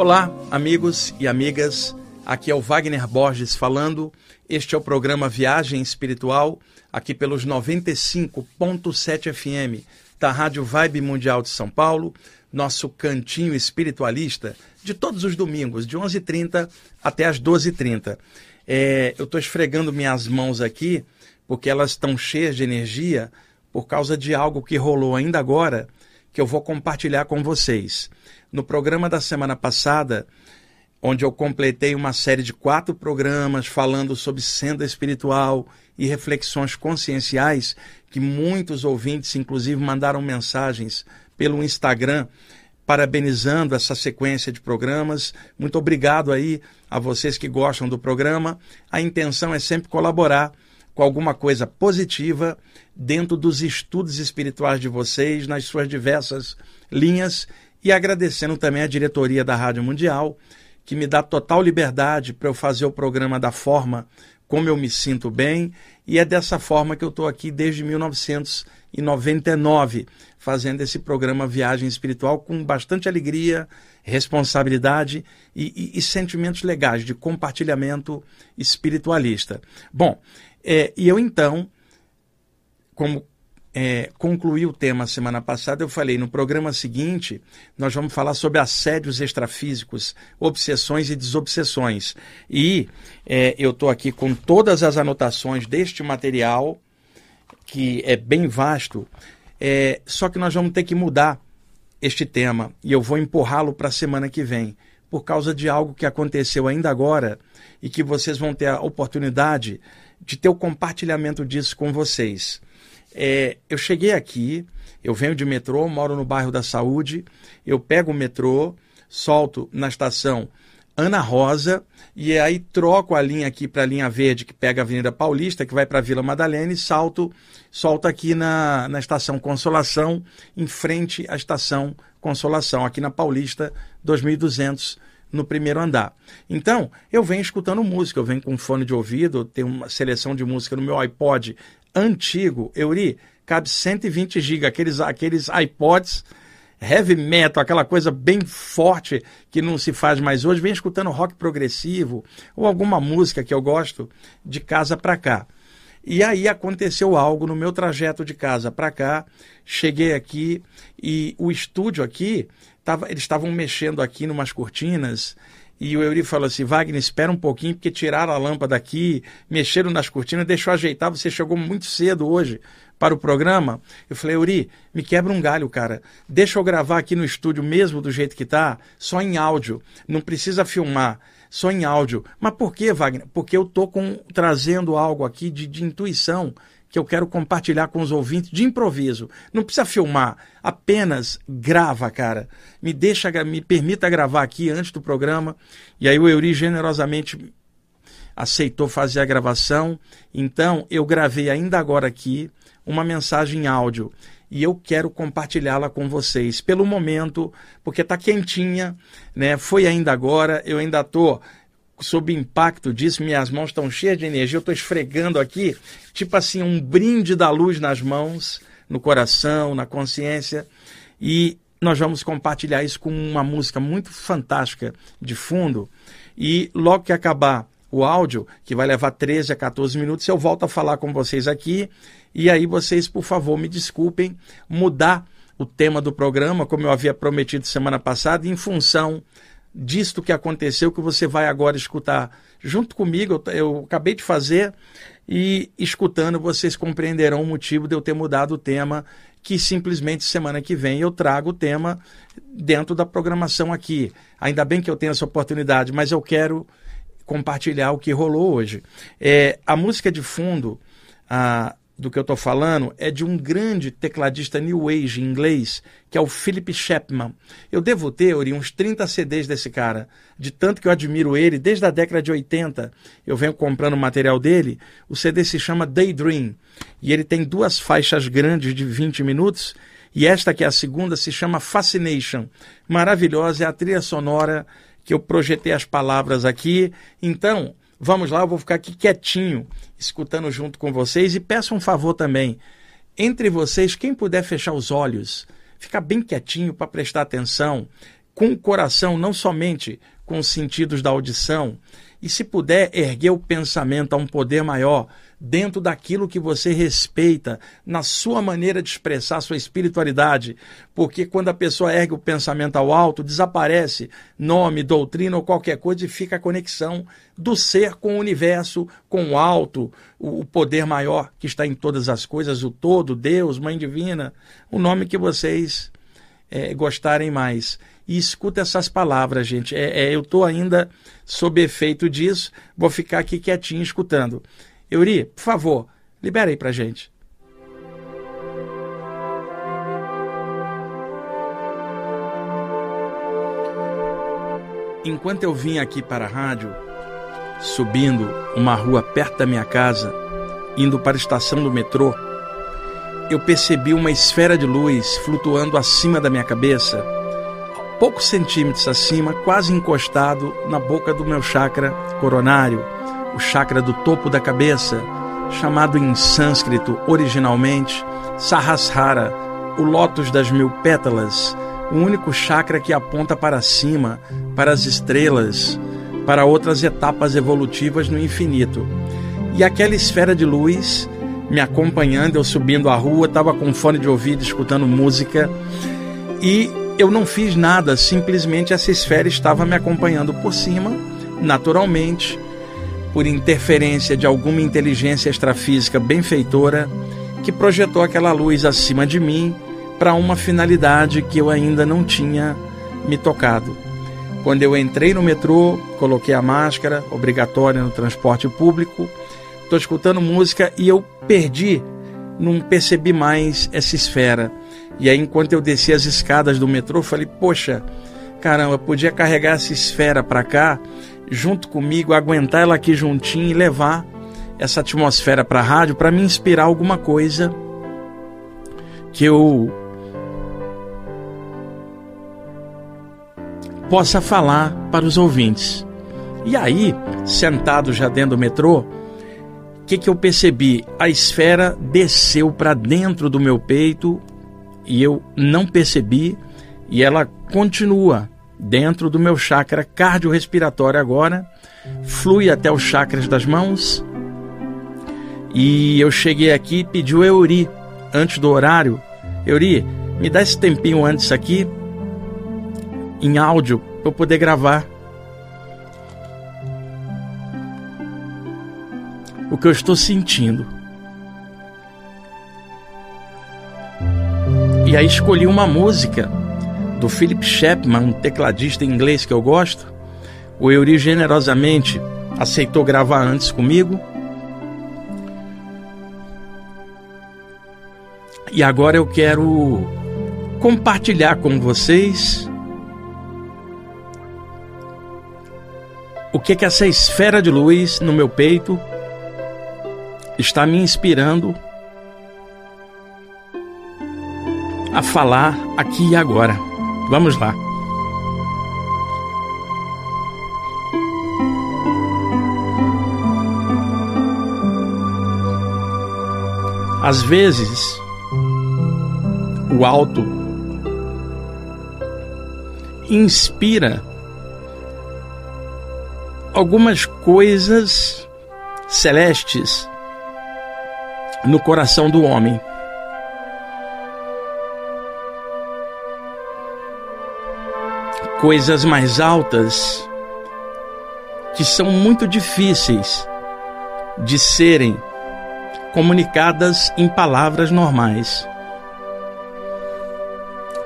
Olá, amigos e amigas. Aqui é o Wagner Borges falando. Este é o programa Viagem Espiritual, aqui pelos 95.7 FM da Rádio Vibe Mundial de São Paulo, nosso cantinho espiritualista de todos os domingos, de 11h30 até as 12h30. É, eu estou esfregando minhas mãos aqui porque elas estão cheias de energia por causa de algo que rolou ainda agora que eu vou compartilhar com vocês. No programa da semana passada, onde eu completei uma série de quatro programas falando sobre senda espiritual e reflexões conscienciais, que muitos ouvintes, inclusive, mandaram mensagens pelo Instagram parabenizando essa sequência de programas. Muito obrigado aí a vocês que gostam do programa. A intenção é sempre colaborar com alguma coisa positiva dentro dos estudos espirituais de vocês, nas suas diversas linhas, e agradecendo também a diretoria da Rádio Mundial, que me dá total liberdade para eu fazer o programa da forma como eu me sinto bem, e é dessa forma que eu estou aqui desde 1999, fazendo esse programa Viagem Espiritual com bastante alegria, responsabilidade e, e, e sentimentos legais de compartilhamento espiritualista. Bom, é, e eu então, como é, concluí o tema semana passada, eu falei no programa seguinte, nós vamos falar sobre assédios extrafísicos, obsessões e desobsessões. E é, eu estou aqui com todas as anotações deste material, que é bem vasto, é, só que nós vamos ter que mudar este tema e eu vou empurrá-lo para a semana que vem, por causa de algo que aconteceu ainda agora e que vocês vão ter a oportunidade de ter o compartilhamento disso com vocês. É, eu cheguei aqui, eu venho de metrô, moro no bairro da Saúde, eu pego o metrô, solto na estação Ana Rosa e aí troco a linha aqui para a linha verde que pega a Avenida Paulista, que vai para a Vila Madalena e salto, solto aqui na, na estação Consolação, em frente à estação Consolação, aqui na Paulista 2200 no primeiro andar. Então, eu venho escutando música, eu venho com fone de ouvido, tenho uma seleção de música no meu iPod antigo, Euri, cabe 120 GB, aqueles, aqueles iPods heavy metal, aquela coisa bem forte que não se faz mais hoje, venho escutando rock progressivo ou alguma música que eu gosto de casa para cá. E aí aconteceu algo no meu trajeto de casa para cá. Cheguei aqui e o estúdio aqui tava, eles estavam mexendo aqui numas cortinas e o Euri falou assim: Wagner, espera um pouquinho, porque tiraram a lâmpada daqui, mexeram nas cortinas, deixou ajeitar. Você chegou muito cedo hoje para o programa. Eu falei, Euri, me quebra um galho, cara. Deixa eu gravar aqui no estúdio mesmo do jeito que tá, só em áudio. Não precisa filmar, só em áudio. Mas por que, Wagner? Porque eu tô com, trazendo algo aqui de, de intuição que eu quero compartilhar com os ouvintes de improviso. Não precisa filmar, apenas grava, cara. Me deixa, me permita gravar aqui antes do programa. E aí o Euri generosamente aceitou fazer a gravação. Então eu gravei ainda agora aqui uma mensagem em áudio e eu quero compartilhá-la com vocês pelo momento, porque está quentinha, né? Foi ainda agora, eu ainda estou sob impacto disso, minhas mãos estão cheias de energia, eu estou esfregando aqui, tipo assim, um brinde da luz nas mãos, no coração, na consciência, e nós vamos compartilhar isso com uma música muito fantástica de fundo, e logo que acabar o áudio, que vai levar 13 a 14 minutos, eu volto a falar com vocês aqui, e aí vocês, por favor, me desculpem mudar o tema do programa, como eu havia prometido semana passada, em função disto que aconteceu, que você vai agora escutar junto comigo. Eu, eu, acabei de fazer e escutando vocês compreenderão o motivo de eu ter mudado o tema, que simplesmente semana que vem eu trago o tema dentro da programação aqui. Ainda bem que eu tenho essa oportunidade, mas eu quero compartilhar o que rolou hoje. É, a música de fundo, a, do que eu estou falando é de um grande tecladista New Age inglês, que é o Philip Chapman. Eu devo ter, Uri, uns 30 CDs desse cara, de tanto que eu admiro ele, desde a década de 80 eu venho comprando material dele. O CD se chama Daydream e ele tem duas faixas grandes de 20 minutos. E esta que é a segunda se chama Fascination. Maravilhosa, é a trilha sonora que eu projetei as palavras aqui. Então, Vamos lá, eu vou ficar aqui quietinho, escutando junto com vocês e peço um favor também. Entre vocês, quem puder fechar os olhos, ficar bem quietinho para prestar atenção. com o coração, não somente com os sentidos da audição, e se puder erguer o pensamento a um poder maior, dentro daquilo que você respeita, na sua maneira de expressar sua espiritualidade. Porque quando a pessoa ergue o pensamento ao alto, desaparece nome, doutrina ou qualquer coisa e fica a conexão do ser com o universo, com o alto, o poder maior que está em todas as coisas, o todo, Deus, Mãe Divina, o nome que vocês é, gostarem mais. E escuta essas palavras, gente. É, é eu estou ainda sob efeito disso, vou ficar aqui quietinho escutando. Euri, por favor, libera aí pra gente. Enquanto eu vim aqui para a rádio, subindo uma rua perto da minha casa, indo para a estação do metrô, eu percebi uma esfera de luz flutuando acima da minha cabeça, poucos centímetros acima, quase encostado na boca do meu chakra coronário o chakra do topo da cabeça, chamado em sânscrito originalmente Sahasrara, o lótus das mil pétalas, o único chakra que aponta para cima, para as estrelas, para outras etapas evolutivas no infinito. E aquela esfera de luz me acompanhando, eu subindo a rua, estava com fone de ouvido escutando música e eu não fiz nada, simplesmente essa esfera estava me acompanhando por cima, naturalmente por interferência de alguma inteligência extrafísica benfeitora que projetou aquela luz acima de mim para uma finalidade que eu ainda não tinha me tocado. Quando eu entrei no metrô, coloquei a máscara obrigatória no transporte público, estou escutando música e eu perdi, não percebi mais essa esfera. E aí, enquanto eu desci as escadas do metrô, falei: Poxa, caramba, podia carregar essa esfera para cá junto comigo, aguentar ela aqui juntinho e levar essa atmosfera para a rádio para me inspirar alguma coisa que eu possa falar para os ouvintes. E aí, sentado já dentro do metrô, o que, que eu percebi? A esfera desceu para dentro do meu peito e eu não percebi, e ela continua dentro do meu chakra cardiorrespiratório agora, flui até os chakras das mãos. E eu cheguei aqui e pedi o Euri antes do horário. Euri, me dá esse tempinho antes aqui em áudio para eu poder gravar. O que eu estou sentindo. E aí escolhi uma música do Philip Chapman, um tecladista inglês que eu gosto. O Euri generosamente aceitou gravar antes comigo. E agora eu quero compartilhar com vocês o que que essa esfera de luz no meu peito está me inspirando a falar aqui e agora. Vamos lá. Às vezes, o alto inspira algumas coisas celestes no coração do homem. Coisas mais altas que são muito difíceis de serem comunicadas em palavras normais.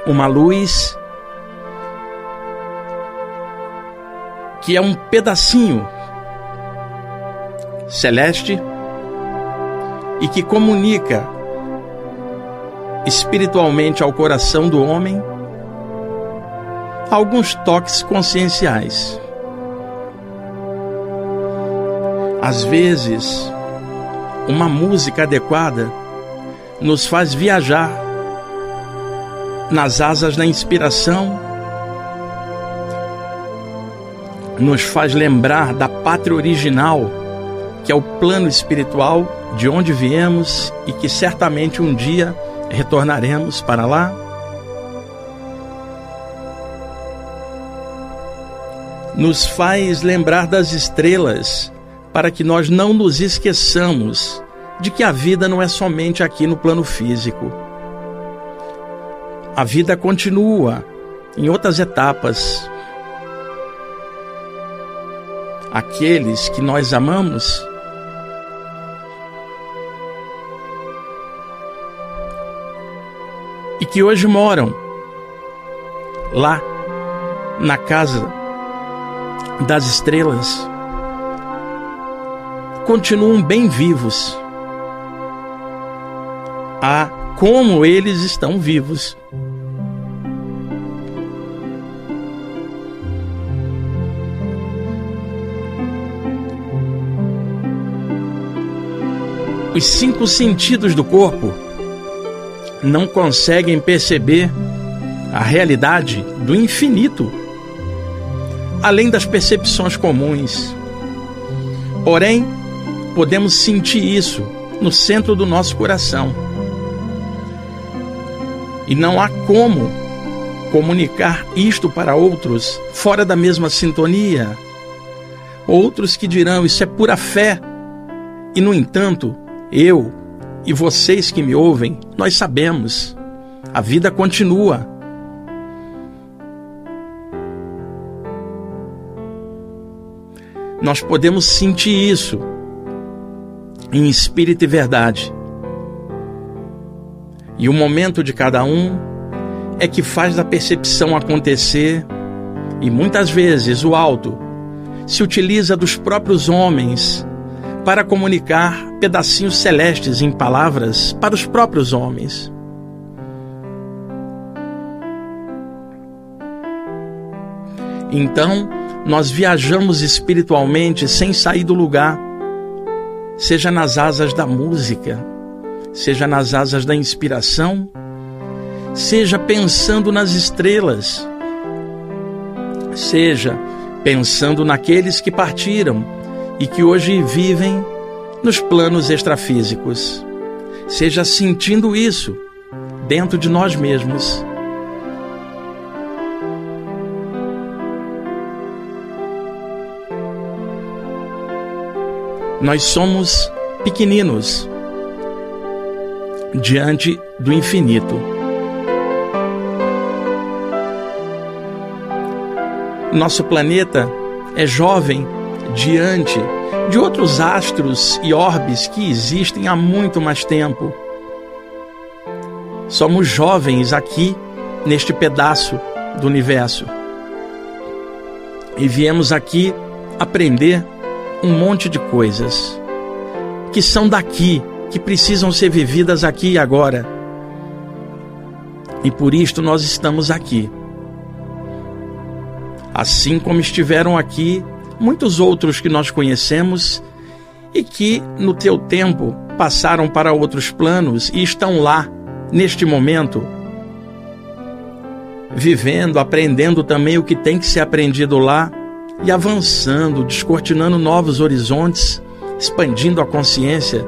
Uma luz que é um pedacinho celeste e que comunica espiritualmente ao coração do homem alguns toques conscienciais. Às vezes, uma música adequada nos faz viajar nas asas da inspiração, nos faz lembrar da pátria original, que é o plano espiritual de onde viemos e que certamente um dia retornaremos para lá. Nos faz lembrar das estrelas para que nós não nos esqueçamos de que a vida não é somente aqui no plano físico. A vida continua em outras etapas. Aqueles que nós amamos e que hoje moram lá na casa das estrelas continuam bem vivos. Ah, como eles estão vivos. Os cinco sentidos do corpo não conseguem perceber a realidade do infinito, além das percepções comuns. Porém, podemos sentir isso no centro do nosso coração. E não há como comunicar isto para outros fora da mesma sintonia. Outros que dirão isso é pura fé. E no entanto, eu e vocês que me ouvem, nós sabemos. A vida continua. Nós podemos sentir isso em espírito e verdade. E o momento de cada um é que faz da percepção acontecer, e muitas vezes o alto se utiliza dos próprios homens para comunicar pedacinhos celestes em palavras para os próprios homens. Então, nós viajamos espiritualmente sem sair do lugar, seja nas asas da música, seja nas asas da inspiração, seja pensando nas estrelas, seja pensando naqueles que partiram e que hoje vivem nos planos extrafísicos. Seja sentindo isso dentro de nós mesmos. Nós somos pequeninos diante do infinito. Nosso planeta é jovem diante de outros astros e orbes que existem há muito mais tempo. Somos jovens aqui neste pedaço do universo. E viemos aqui aprender um monte de coisas que são daqui, que precisam ser vividas aqui e agora. E por isto nós estamos aqui. Assim como estiveram aqui muitos outros que nós conhecemos e que, no teu tempo, passaram para outros planos e estão lá, neste momento, vivendo, aprendendo também o que tem que ser aprendido lá e avançando, descortinando novos horizontes, expandindo a consciência,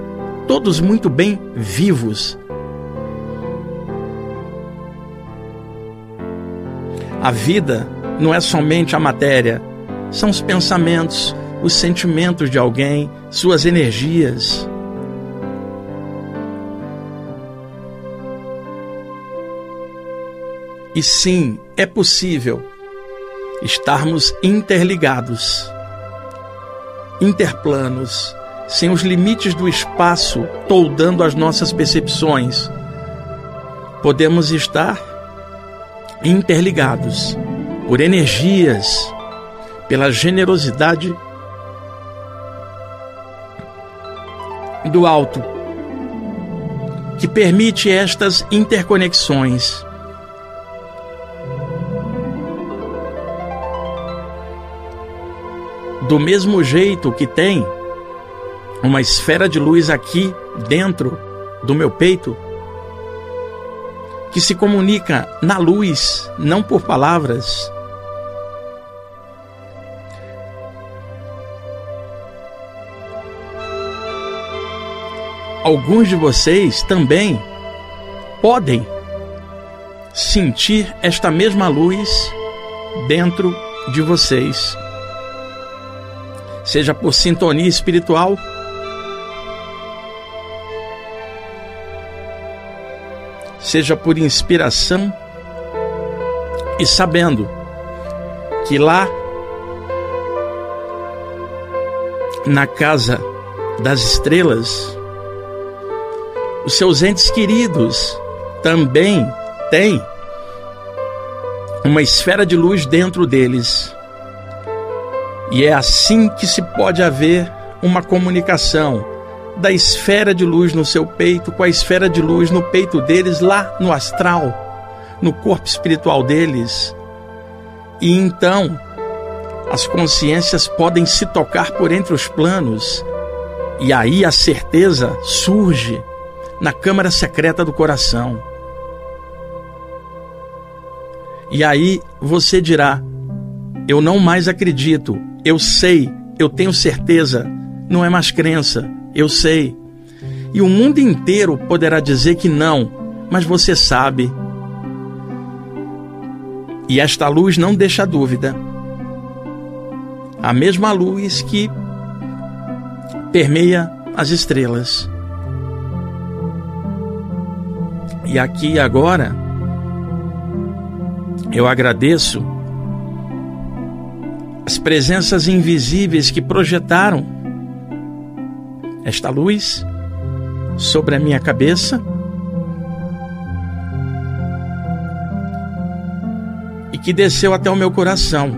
todos muito bem vivos. A vida não é somente a matéria, são os pensamentos, os sentimentos de alguém, suas energias. E sim, é possível estarmos interligados, interplanos, sem os limites do espaço toldando as nossas percepções. Podemos estar interligados por energias pela generosidade do alto, que permite estas interconexões. Do mesmo jeito que tem uma esfera de luz aqui dentro do meu peito, que se comunica na luz, não por palavras, alguns de vocês também podem sentir esta mesma luz dentro de vocês. Seja por sintonia espiritual, seja por inspiração, e sabendo que lá na casa das estrelas, os seus entes queridos também têm uma esfera de luz dentro deles. E é assim que se pode haver uma comunicação da esfera de luz no seu peito com a esfera de luz no peito deles, lá no astral, no corpo espiritual deles. E então, as consciências podem se tocar por entre os planos, e aí a certeza surge na câmara secreta do coração. E aí você dirá: Eu não mais acredito, eu sei, eu tenho certeza, não é mais crença, eu sei. E o mundo inteiro poderá dizer que não, mas você sabe. E esta luz não deixa dúvida. A mesma luz que permeia as estrelas. E aqui agora, eu agradeço presenças invisíveis que projetaram esta luz sobre a minha cabeça e que desceu até o meu coração.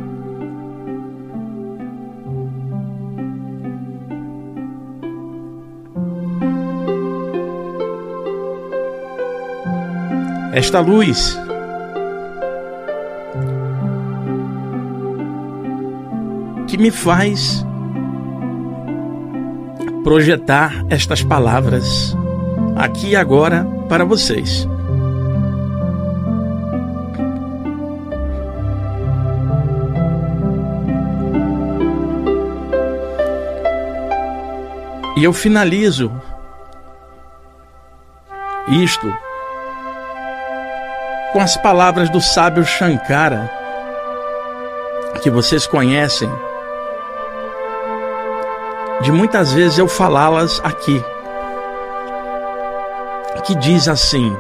Esta luz me faz projetar estas palavras aqui e agora para vocês. E eu finalizo isto com as palavras do sábio Shankara, que vocês conhecem de muitas vezes eu falá-las aqui. Que diz assim: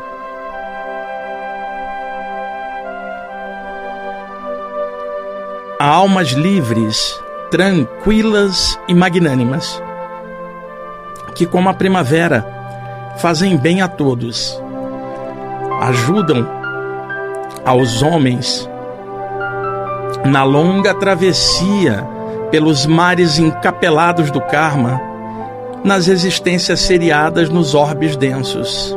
almas livres, tranquilas e magnânimas, que, como a primavera, fazem bem a todos, ajudam aos homens na longa travessia pelos mares encapelados do karma, nas existências seriadas nos orbes densos.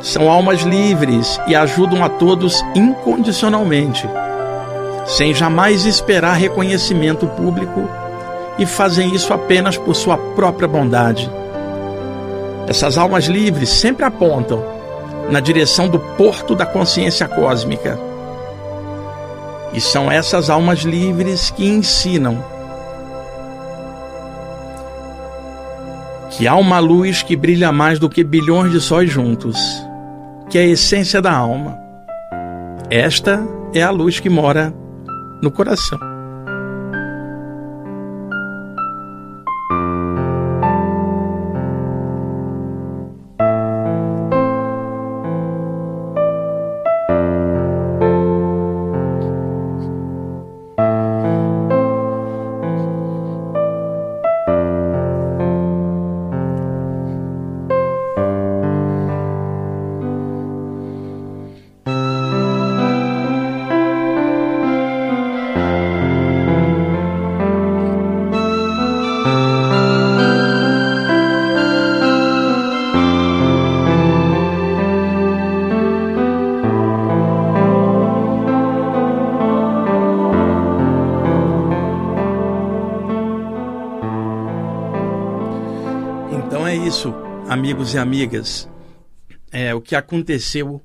São almas livres e ajudam a todos incondicionalmente, sem jamais esperar reconhecimento público e fazem isso apenas por sua própria bondade. Essas almas livres sempre apontam na direção do porto da consciência cósmica e são essas almas livres que ensinam que há uma luz que brilha mais do que bilhões de sóis juntos, que é a essência da alma. Esta é a luz que mora no coração. Amigos e amigas, é, o que aconteceu.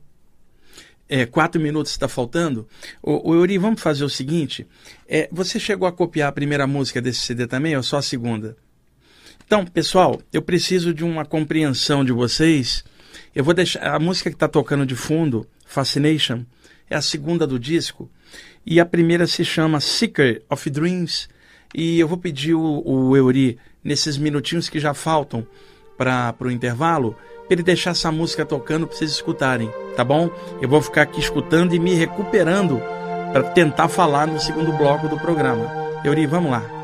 É, quatro minutos está faltando. O, o Yuri, vamos fazer o seguinte: é, você chegou a copiar a primeira música desse CD também ou só a segunda? Então, pessoal, eu preciso de uma compreensão de vocês. Eu vou deixar a música que está tocando de fundo, Fascination, é a segunda do disco e a primeira se chama Seeker of Dreams E eu vou pedir o, o nesses minutinhos que já faltam para o intervalo, para ele deixar essa música tocando para vocês escutarem, tá bom? Eu vou ficar aqui escutando e me recuperando para tentar falar no segundo bloco do programa. Euri, vamos lá.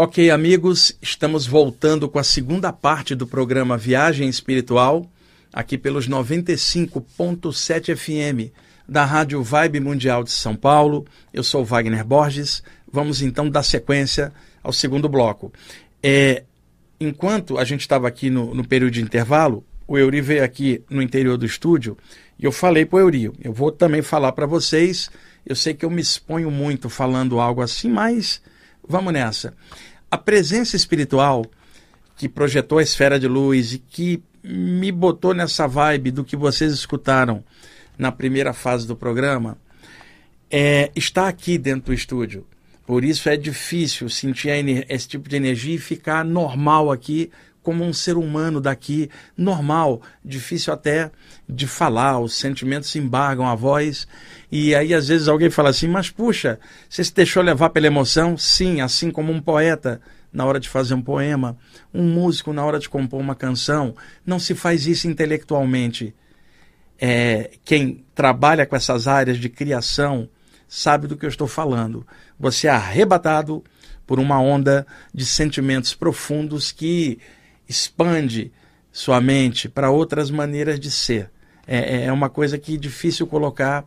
Ok, amigos, estamos voltando com a segunda parte do programa Viagem Espiritual, aqui pelos 95.7 FM da Rádio Vibe Mundial de São Paulo. Eu sou Wagner Borges. Vamos então dar sequência ao segundo bloco. É, enquanto a gente estava aqui no, no, período de intervalo, o Euri veio aqui no interior do estúdio e eu falei para o Euri, eu vou também falar para vocês. Eu sei que eu me exponho muito falando algo assim, mas vamos nessa a presença espiritual que projetou a esfera de luz e que me botou nessa vibe do que vocês escutaram na primeira fase do programa, é, está aqui dentro do estúdio. Por isso é difícil sentir esse tipo de energia e ficar normal aqui, como um ser humano daqui, normal, difícil até de falar, os sentimentos embargam a voz. E aí às vezes alguém fala assim: Mas puxa, você se deixou levar pela emoção? Sim, assim como um poeta na hora de fazer um poema, um músico na hora de compor uma canção. Não se faz isso intelectualmente. É, quem trabalha com essas áreas de criação sabe do que eu estou falando. Você é arrebatado por uma onda de sentimentos profundos que expande sua mente para outras maneiras de ser. É, é, é uma coisa que é difícil colocar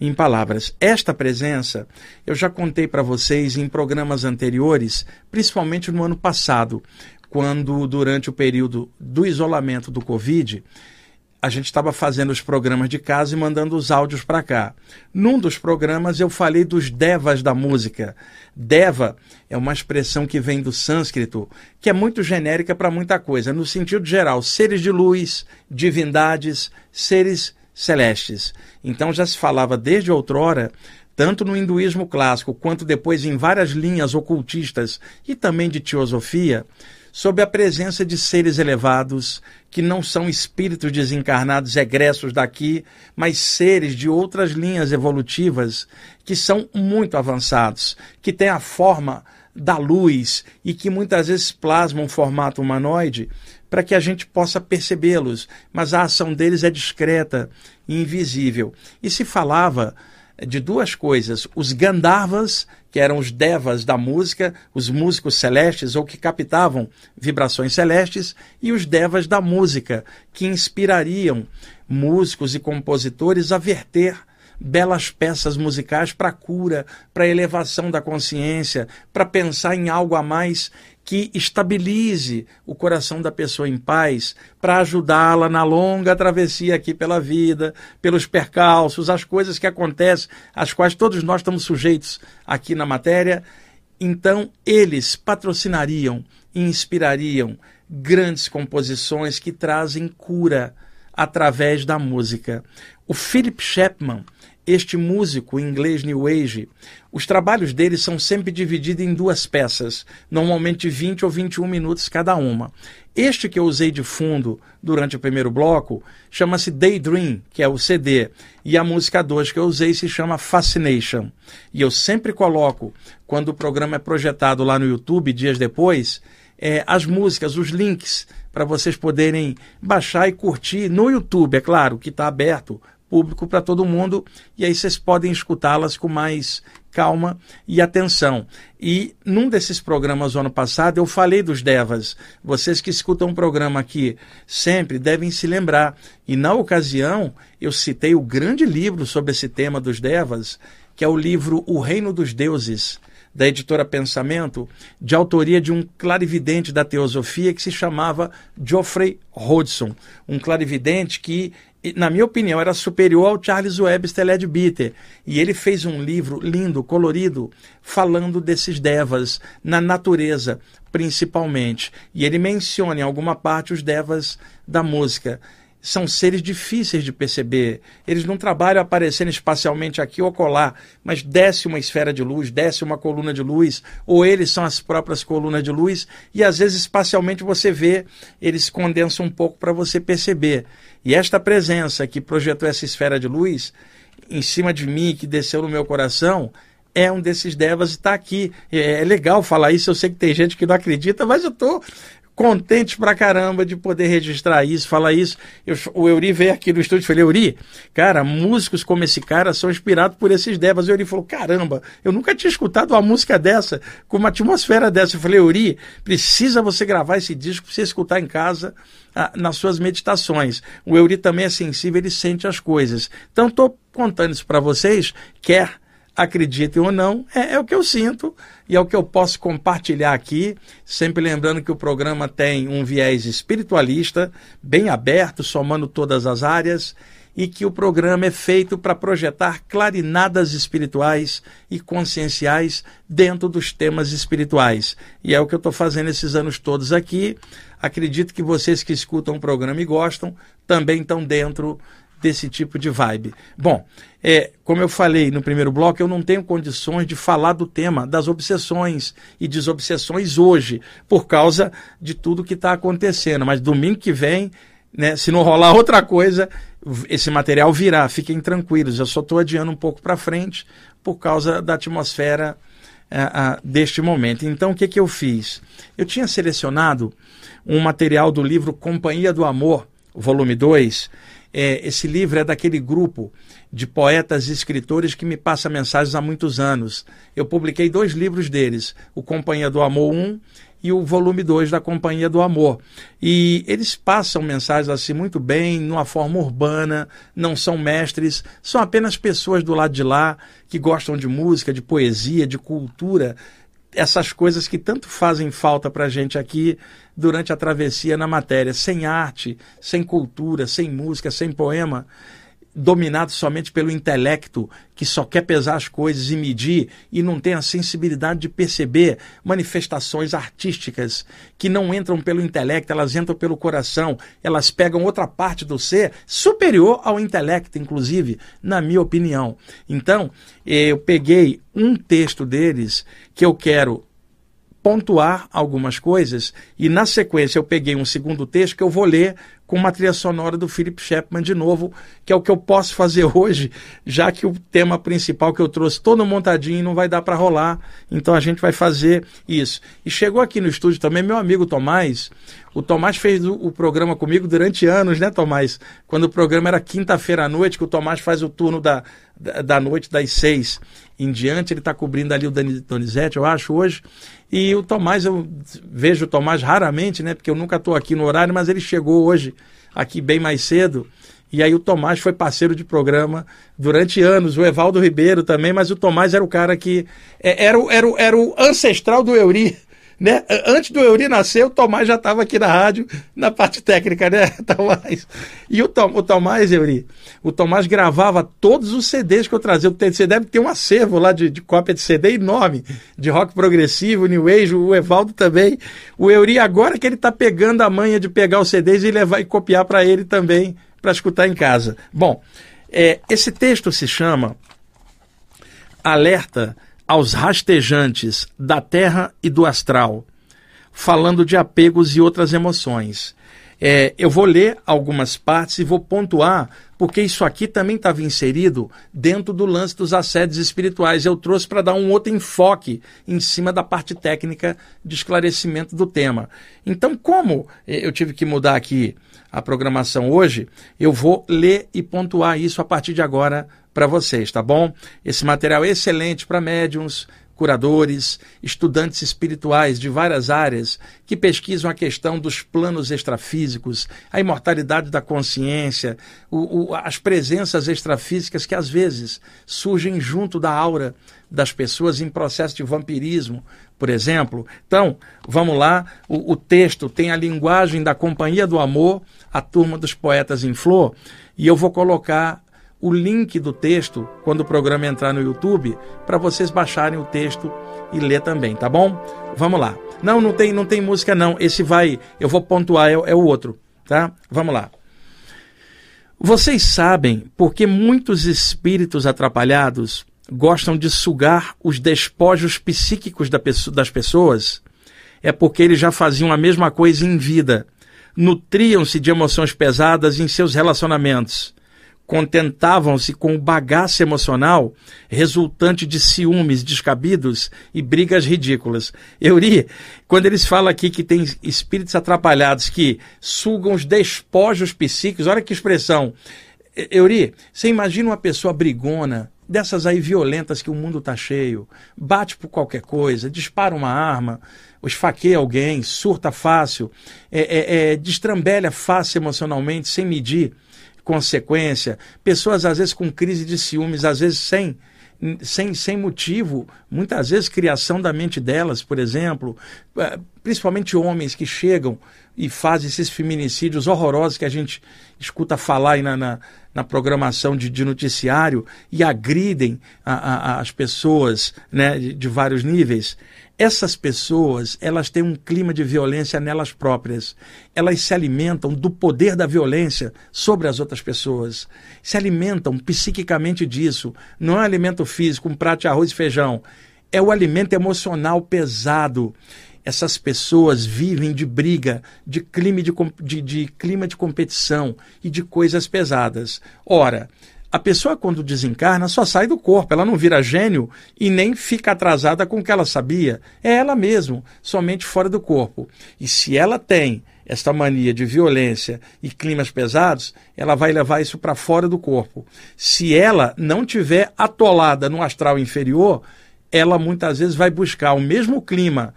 em palavras. Esta presença eu já contei para vocês em programas anteriores, principalmente no ano passado, quando, durante o período do isolamento do Covid, a gente estava fazendo os programas de casa e mandando os áudios para cá. Num dos programas eu falei dos devas da música. Deva é uma expressão que vem do sânscrito, que é muito genérica para muita coisa, no sentido geral, seres de luz, divindades, seres celestes. Então já se falava desde outrora tanto no hinduísmo clássico quanto depois em várias linhas ocultistas e também de teosofia, sob a presença de seres elevados que não são espíritos desencarnados egressos daqui, mas seres de outras linhas evolutivas que são muito avançados, que têm a forma da luz e que muitas vezes plasmam um formato humanoide para que a gente possa percebê-los, mas a ação deles é discreta e invisível. E se falava de duas coisas: os Gandharvas, que eram os devas da música, os músicos celestes ou que captavam vibrações celestes, e os devas da música, que inspirariam músicos e compositores a verter belas peças musicais para cura, para elevação da consciência, para pensar em algo a mais que estabilize o coração da pessoa em paz, para ajudá-la na longa travessia aqui pela vida, pelos percalços, as coisas que acontecem, às quais todos nós estamos sujeitos aqui na matéria. Então, eles patrocinariam e inspirariam grandes composições que trazem cura através da música. O Philip Chapman, este músico inglês New Age, os trabalhos dele são sempre divididos em duas peças, normalmente 20 ou 21 minutos cada uma. Este que eu usei de fundo durante o primeiro bloco chama-se Daydream, que é o CD, e a música 2 que eu usei se chama Fascination. E eu sempre coloco, quando o programa é projetado lá no YouTube, dias depois, é, as músicas, os links, para vocês poderem baixar e curtir no YouTube, é claro, que está aberto público para todo mundo, e aí vocês podem escutá-las com mais calma e atenção. E num desses programas do ano passado eu falei dos Devas. Vocês que escutam o programa aqui sempre devem se lembrar. E na ocasião eu citei o grande livro sobre esse tema dos Devas, que é o livro O Reino dos Deuses, da editora Pensamento, de autoria de um clarividente da teosofia que se chamava Geoffrey Hodgson, um clarividente que na minha opinião, era superior ao Charles Webster Leadbeater. E ele fez um livro lindo, colorido, falando desses devas na natureza, principalmente. E ele menciona em alguma parte os devas da música são seres difíceis de perceber. Eles não trabalham aparecendo espacialmente aqui ou colar, mas desce uma esfera de luz, desce uma coluna de luz, ou eles são as próprias colunas de luz, e às vezes espacialmente você vê, eles condensam um pouco para você perceber. E esta presença que projetou essa esfera de luz em cima de mim, que desceu no meu coração, é um desses devas e está aqui. É, é, legal falar isso, eu sei que tem gente que não acredita, mas eu estou contente pra caramba de poder registrar isso, falar isso. Eu, o Euri veio aqui no estúdio e falei, Euri, cara, músicos como esse cara são inspirados por esses devas. O Euri falou, caramba, eu nunca tinha escutado uma música dessa, com uma atmosfera dessa. Eu falei, Euri, precisa você gravar esse disco pra você escutar em casa ah, nas suas meditações. O Euri também é sensível, ele sente as coisas. Então, estou contando isso para vocês, quer acreditem ou não, é, é, o que eu sinto e é o que eu posso compartilhar aqui. Sempre lembrando que o programa tem um viés espiritualista, bem aberto, somando todas as áreas, e que o programa é feito para projetar clarinadas espirituais e conscienciais dentro dos temas espirituais. E é o que eu estou fazendo esses anos todos aqui. Acredito que vocês que escutam o programa e gostam também estão dentro desse tipo de vibe. Bom, é, como eu falei no primeiro bloco, eu não tenho condições de falar do tema das obsessões e desobsessões hoje, por causa de tudo que está acontecendo. Mas domingo que vem, né, se não rolar outra coisa, esse material virá. Fiquem tranquilos, eu só estou adiando um pouco para frente por causa da atmosfera é, deste momento. Então, o que, que eu fiz? Eu tinha selecionado um material do livro Companhia do Amor, volume 2, é, esse livro é daquele grupo de poetas e escritores que me passa mensagens há muitos anos. Eu publiquei dois livros deles, O Companhia do Amor 1 e o volume 2 da Companhia do Amor. E eles passam mensagens assim muito bem, numa forma urbana, não são mestres, são apenas pessoas do lado de lá que gostam de música, de poesia, de cultura, essas coisas que tanto fazem falta para a gente aqui durante a travessia na matéria. Sem arte, sem cultura, sem música, sem poema, dominado somente pelo intelecto, que só quer pesar as coisas e medir e não tem a sensibilidade de perceber manifestações artísticas que não entram pelo intelecto, elas entram pelo coração, elas pegam outra parte do ser superior ao intelecto, inclusive, na minha opinião. Então, eu peguei um texto deles que eu quero pontuar algumas coisas e na sequência eu peguei um segundo texto que eu vou ler com uma trilha sonora do Philip Chapman de novo, que é o que eu posso fazer hoje, já que o tema principal que eu trouxe todo montadinho não vai dar para rolar, então a gente vai fazer isso. E chegou aqui no estúdio também meu amigo Tomás, o Tomás fez o, o programa comigo durante anos, né Tomás? Quando o programa era quinta-feira à noite, que o Tomás faz o turno da, da, noite das seis em diante, ele está cobrindo ali o Donizete, eu acho, hoje, e o Tomás, eu vejo o Tomás raramente, né? Porque eu nunca estou aqui no horário, mas ele chegou hoje aqui bem mais cedo. E aí o Tomás foi parceiro de programa durante anos, o Evaldo Ribeiro também, mas o Tomás era o cara que. É, era, era, era o ancestral do Euri. Né? Antes do Euri nascer, o Tomás já estava aqui na rádio, na parte técnica, né, Tomás? E o, Tom, o Tomás, Euri, o Tomás gravava todos os CDs que eu trazia. Você deve ter um acervo lá de, de cópia de CD enorme, de rock progressivo, New Age, o Evaldo também. O Euri, agora que ele está pegando a manha de pegar os CDs e levar e copiar para ele também, para escutar em casa. Bom, é, esse texto se chama Alerta aos rastejantes da terra e do astral, falando de apegos e outras emoções. É, eu vou ler algumas partes e vou pontuar, porque isso aqui também estava inserido dentro do lance dos assédios espirituais. Eu trouxe para dar um outro enfoque em cima da parte técnica de esclarecimento do tema. Então, como eu tive que mudar aqui a programação hoje, eu vou ler e pontuar isso a partir de agora para vocês, tá bom? Esse material é excelente para médiums, curadores, estudantes espirituais de várias áreas que pesquisam a questão dos planos extrafísicos, a imortalidade da consciência, o, o, as presenças extrafísicas que às vezes surgem junto da aura das pessoas em processo de vampirismo, por exemplo. Então, vamos lá, o, o texto tem a linguagem da Companhia do Amor, a turma dos poetas em flor, e eu vou colocar o link do texto quando o programa entrar no YouTube para vocês baixarem o texto e ler também, tá bom? Vamos lá. Não, não tem, não tem música não. Esse vai, eu vou pontuar é, é o outro, tá? Vamos lá. Vocês sabem porque muitos espíritos atrapalhados gostam de sugar os despojos psíquicos das pessoas? É porque eles já faziam a mesma coisa em vida. Nutriam-se de emoções pesadas em seus relacionamentos contentavam-se com o bagaço emocional resultante de ciúmes descabidos e brigas ridículas. Euri, quando eles falam aqui que tem espíritos atrapalhados que sugam os despojos psíquicos, olha que expressão. Euri, você imagina uma pessoa brigona, dessas aí violentas que o mundo está cheio, bate por qualquer coisa, dispara uma arma, esfaqueia alguém, surta fácil, é, é, é, destrambelha fácil emocionalmente, sem medir consequência, pessoas às vezes com crise de ciúmes, às vezes sem sem, sem motivo, muitas vezes criação da mente delas, por exemplo, eh, principalmente homens que chegam e fazem esses feminicídios horrorosos que a gente escuta falar aí na, na, na programação de, de, noticiário e agridem a, a, as pessoas né, de, de vários níveis. Essas pessoas, elas têm um clima de violência nelas próprias. Elas se alimentam do poder da violência sobre as outras pessoas. Se alimentam psiquicamente disso. Não é um alimento físico, um prato de arroz e feijão. É o alimento emocional pesado. Essas pessoas vivem de briga, de clima de, de, de clima de competição e de coisas pesadas. Ora, a pessoa, quando desencarna, só sai do corpo, ela não vira gênio e nem fica atrasada com o que ela sabia. É ela mesma, somente fora do corpo. E se ela tem esta mania de violência e climas pesados, ela vai levar isso para fora do corpo. Se ela não tiver atolada no astral inferior, ela muitas vezes vai buscar o mesmo clima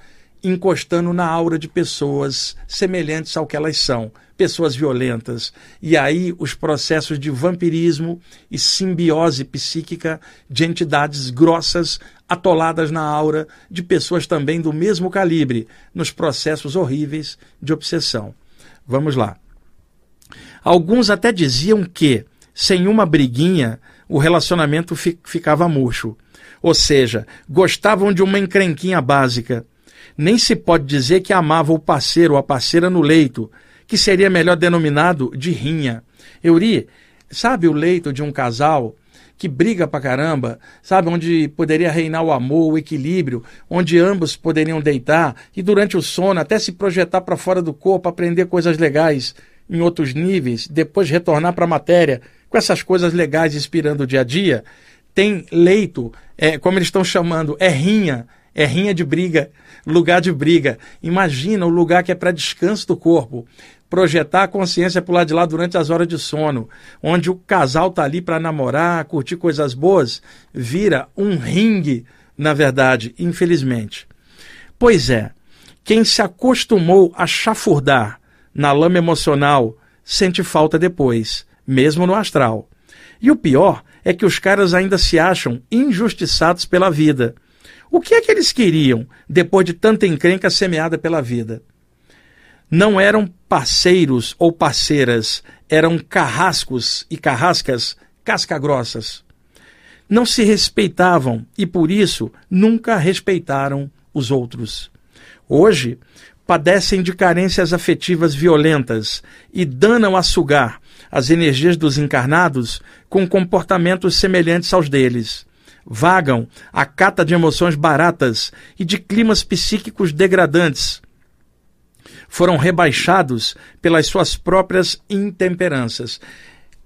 encostando na aura de pessoas semelhantes ao que elas são, pessoas violentas. E aí os processos de vampirismo e simbiose psíquica de entidades grossas atoladas na aura de pessoas também do mesmo calibre, nos processos horríveis de obsessão. Vamos lá. Alguns até diziam que, sem uma briguinha, o relacionamento fi ficava murcho. Ou seja, gostavam de uma encrenquinha básica nem se pode dizer que amava o parceiro ou a parceira no leito, que seria melhor denominado de rinha. Euri, sabe o leito de um casal que briga pra caramba, sabe, onde poderia reinar o amor, o equilíbrio, onde ambos poderiam deitar e durante o sono até se projetar para fora do corpo, aprender coisas legais em outros níveis, depois retornar para a matéria com essas coisas legais inspirando o dia a dia. Tem leito, é, como eles estão chamando, é rinha, é rinha de briga, lugar de briga. Imagina o lugar que é para descanso do corpo. Projetar a consciência para o lado de lá durante as horas de sono, onde o casal está ali para namorar, curtir coisas boas, vira um ringue, na verdade, infelizmente. Pois é, quem se acostumou a chafurdar na lama emocional sente falta depois, mesmo no astral. E o pior é que os caras ainda se acham injustiçados pela vida. O que é que eles queriam depois de tanta encrenca semeada pela vida? Não eram parceiros ou parceiras, eram carrascos e carrascas casca-grossas. Não se respeitavam e por isso nunca respeitaram os outros. Hoje, padecem de carências afetivas violentas e danam a sugar as energias dos encarnados com comportamentos semelhantes aos deles vagam a cata de emoções baratas e de climas psíquicos degradantes. Foram rebaixados pelas suas próprias intemperanças.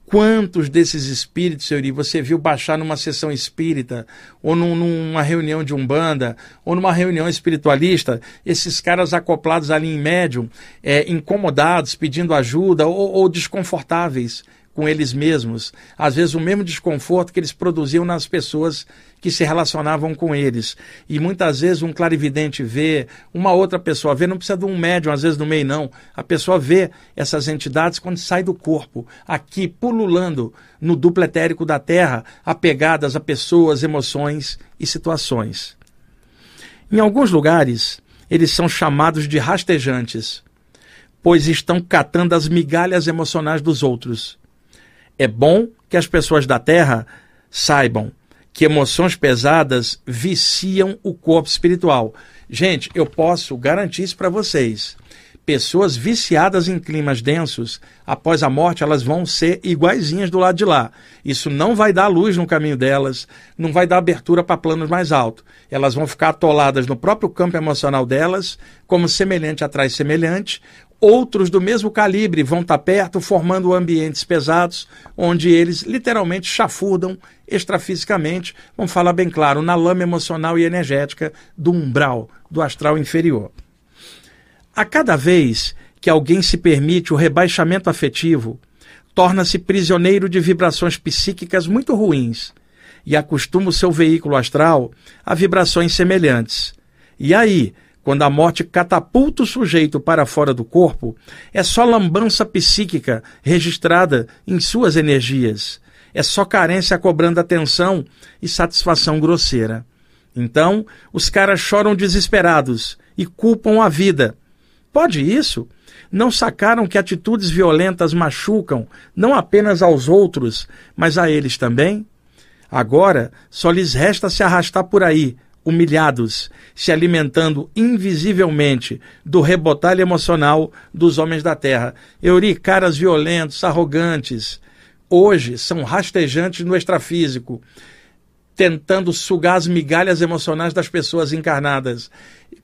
Quantos desses espíritos, Senhor, você viu baixar numa sessão espírita, ou num, numa reunião de umbanda, ou numa reunião espiritualista, esses caras acoplados ali em médium, é, incomodados, pedindo ajuda ou, ou desconfortáveis? Com eles mesmos, às vezes o mesmo desconforto que eles produziam nas pessoas que se relacionavam com eles. E muitas vezes um clarividente vê, uma outra pessoa vê, não precisa de um médium, às vezes no meio não. A pessoa vê essas entidades quando sai do corpo, aqui pululando no duplo etérico da Terra, apegadas a pessoas, emoções e situações. Em alguns lugares, eles são chamados de rastejantes, pois estão catando as migalhas emocionais dos outros é bom que as pessoas da Terra saibam que emoções pesadas viciam o corpo espiritual. Gente, eu posso garantir isso para vocês. Pessoas viciadas em climas densos, após a morte, elas vão ser iguaizinhas do lado de lá. Isso não vai dar luz no caminho delas, não vai dar abertura para planos mais altos. Elas vão ficar atoladas no próprio campo emocional delas, como semelhante atrai semelhante, Outros do mesmo calibre vão estar perto, formando ambientes pesados, onde eles literalmente chafurdam extrafisicamente, vamos falar bem claro, na lama emocional e energética do umbral, do astral inferior. A cada vez que alguém se permite o rebaixamento afetivo, torna-se prisioneiro de vibrações psíquicas muito ruins e acostuma o seu veículo astral a vibrações semelhantes. E aí, quando a morte catapulta o sujeito para fora do corpo, é só lambança psíquica registrada em suas energias. É só carência cobrando atenção e satisfação grosseira. Então, os caras choram desesperados e culpam a vida. Pode isso? Não sacaram que atitudes violentas machucam não apenas aos outros, mas a eles também? Agora só lhes resta se arrastar por aí, humilhados, se alimentando invisivelmente do rebotalho emocional dos homens da terra. Euri, caras violentos, arrogantes, hoje são rastejantes no extrafísico, tentando sugar as migalhas emocionais das pessoas encarnadas.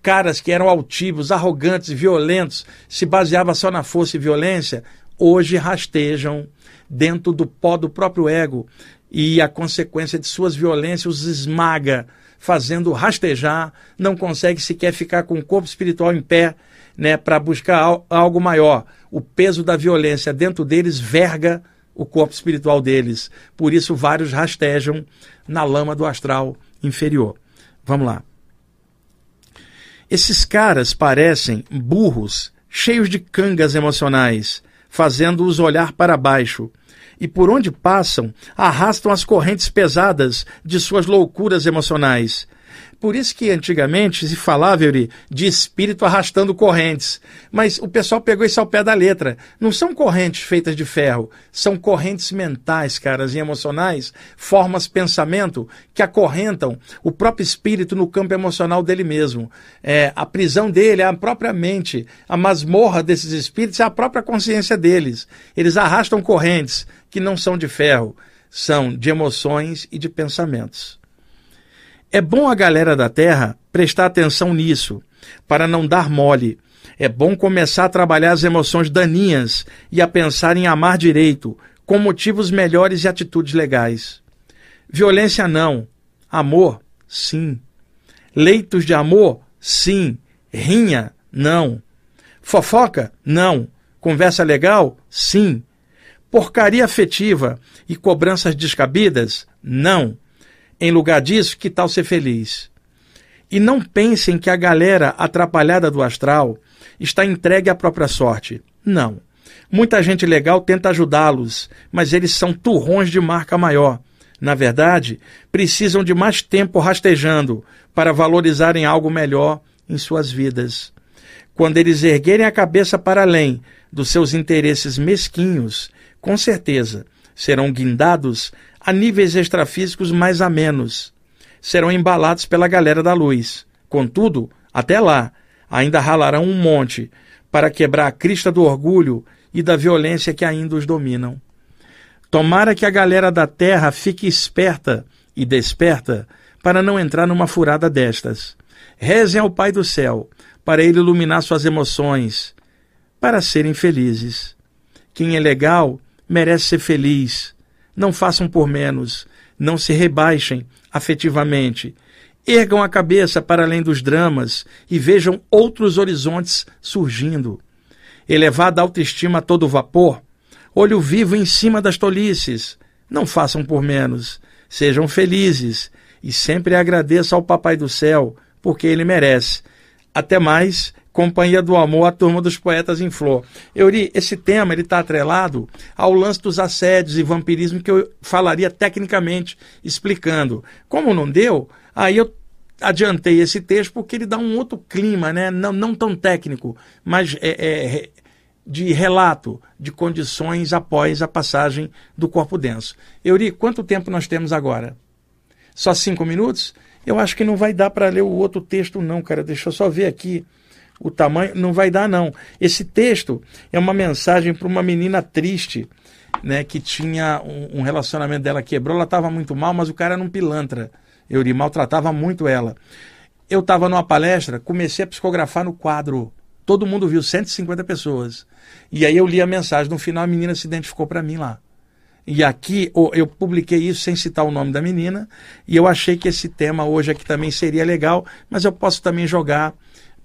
Caras que eram altivos, arrogantes, violentos, se baseavam só na força e violência, hoje rastejam dentro do pó do próprio ego e a consequência de suas violências os esmaga fazendo rastejar, não consegue sequer ficar com o corpo espiritual em pé, né, para buscar algo maior. O peso da violência dentro deles verga o corpo espiritual deles. Por isso vários rastejam na lama do astral inferior. Vamos lá. Esses caras parecem burros, cheios de cangas emocionais, fazendo-os olhar para baixo, e por onde passam, arrastam as correntes pesadas de suas loucuras emocionais, por isso que antigamente se falava, Yuri, de espírito arrastando correntes. Mas o pessoal pegou isso ao pé da letra. Não são correntes feitas de ferro, são correntes mentais, caras, e emocionais, formas pensamento que acorrentam o próprio espírito no campo emocional dele mesmo. É, a prisão dele é a própria mente, a masmorra desses espíritos é a própria consciência deles. Eles arrastam correntes que não são de ferro, são de emoções e de pensamentos. É bom a galera da Terra prestar atenção nisso, para não dar mole. É bom começar a trabalhar as emoções daninhas e a pensar em amar direito, com motivos melhores e atitudes legais. Violência não. Amor, sim. Leitos de amor, sim. Rinha, não. Fofoca, não. Conversa legal, sim. Porcaria afetiva e cobranças descabidas, não. Em lugar disso, que tal ser feliz? E não pensem que a galera atrapalhada do astral está entregue à própria sorte. Não. Muita gente legal tenta ajudá-los, mas eles são turrões de marca maior. Na verdade, precisam de mais tempo rastejando para valorizarem algo melhor em suas vidas. Quando eles erguerem a cabeça para além dos seus interesses mesquinhos, com certeza serão guindados a níveis extrafísicos mais a menos. Serão embalados pela galera da luz. Contudo, até lá, ainda ralarão um monte para quebrar a crista do orgulho e da violência que ainda os dominam. Tomara que a galera da terra fique esperta e desperta para não entrar numa furada destas. Rezem ao Pai do céu para ele iluminar suas emoções, para serem felizes. Quem é legal merece ser feliz não façam por menos, não se rebaixem afetivamente. Ergam a cabeça para além dos dramas e vejam outros horizontes surgindo. Elevada autoestima a todo vapor, olho vivo em cima das tolices. Não façam por menos, sejam felizes e sempre agradeçam ao Papai do Céu, porque ele merece. Até mais Companhia do Amor, a Turma dos Poetas em Flor. Euri, esse tema ele está atrelado ao lance dos assédios e vampirismo que eu falaria tecnicamente, explicando. Como não deu, aí eu adiantei esse texto porque ele dá um outro clima, né? não, não tão técnico, mas é, é, de relato de condições após a passagem do corpo denso. Euri, quanto tempo nós temos agora? Só cinco minutos? Eu acho que não vai dar para ler o outro texto, não, cara. Deixa eu só ver aqui o tamanho, não vai dar, não. Esse texto é uma mensagem para uma menina triste, né, que tinha um, um relacionamento dela quebrou, ela estava muito mal, mas o cara era um pilantra. Euri maltratava muito ela. Eu estava numa palestra, comecei a psicografar no quadro. Todo mundo viu, 150 pessoas. E aí eu li a mensagem. No final, a menina se identificou para mim lá. E aqui eu publiquei isso sem citar o nome da menina. E eu achei que esse tema hoje aqui também seria legal, mas eu posso também jogar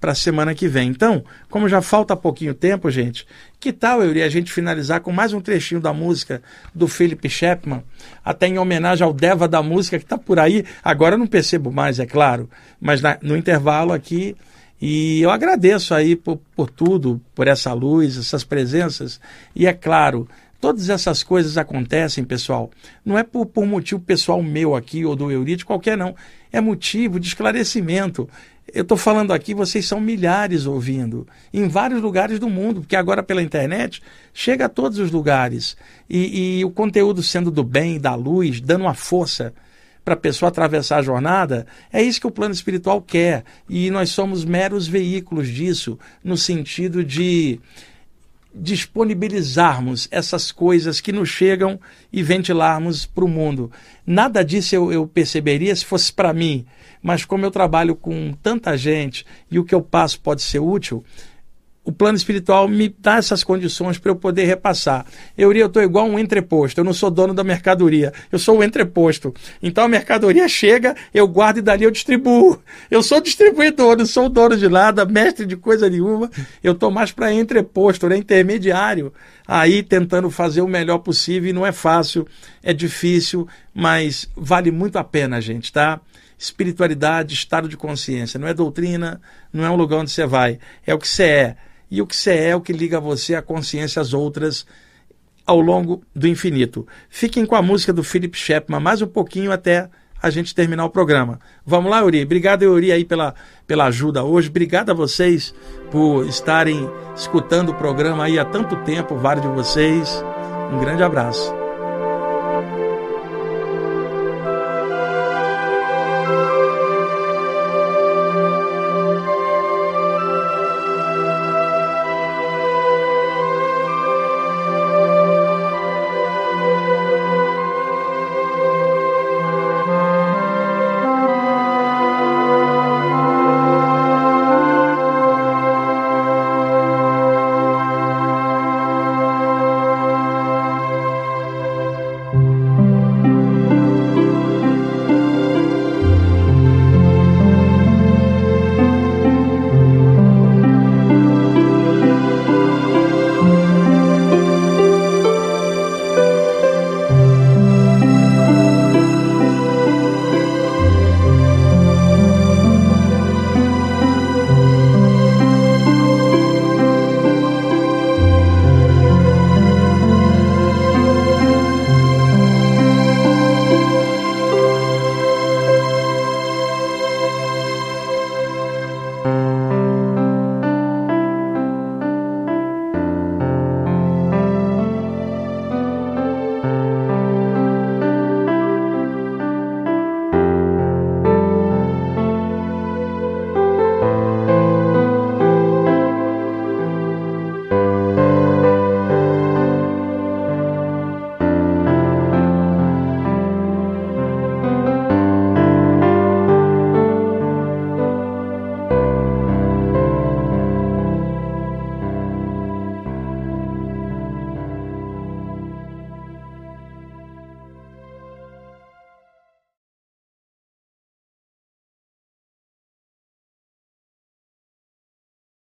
para a semana que vem. Então, como já falta pouquinho tempo, gente, que tal, eu a gente finalizar com mais um trechinho da música do Philip Chapman, até em homenagem ao Deva da música que está por aí. Agora eu não percebo mais, é claro, mas na, no intervalo aqui. E eu agradeço aí por, por tudo, por essa luz, essas presenças. E é claro, Todas essas coisas acontecem, pessoal, não é por, por, motivo pessoal meu aqui ou do Eurite, qualquer não. É motivo de esclarecimento. Eu estou falando aqui, vocês são milhares ouvindo, em vários lugares do mundo, porque agora pela internet chega a todos os lugares. E, e o conteúdo sendo do bem, da luz, dando uma força para a pessoa atravessar a jornada, é isso que o plano espiritual quer. E nós somos meros veículos disso, no sentido de disponibilizarmos essas coisas que nos chegam e ventilarmos para o mundo. Nada disso eu, eu perceberia se fosse para mim, mas como eu trabalho com tanta gente e o que eu passo pode ser útil, o plano espiritual me dá essas condições para eu poder repassar. Eu eu estou igual um entreposto, eu não sou dono da mercadoria, eu sou o entreposto. Então a mercadoria chega, eu guardo e dali eu distribuo. Eu sou distribuidor, não sou dono de nada, mestre de coisa nenhuma. Eu estou mais para entreposto, né, intermediário, aí tentando fazer o melhor possível e não é fácil, é difícil, mas vale muito a pena, gente, tá? Espiritualidade, estado de consciência. Não é doutrina, não é um lugar onde você vai. É o que você é. E o que você é o que liga você à consciência às outras ao longo do infinito. Fiquem com a música do Philip Chapman mais um pouquinho até a gente terminar o programa. Vamos lá, Yuri. Obrigado, Yuri, aí pela, pela ajuda hoje. Obrigado a vocês por estarem escutando o programa aí há tanto tempo, vários de vocês. Um grande abraço.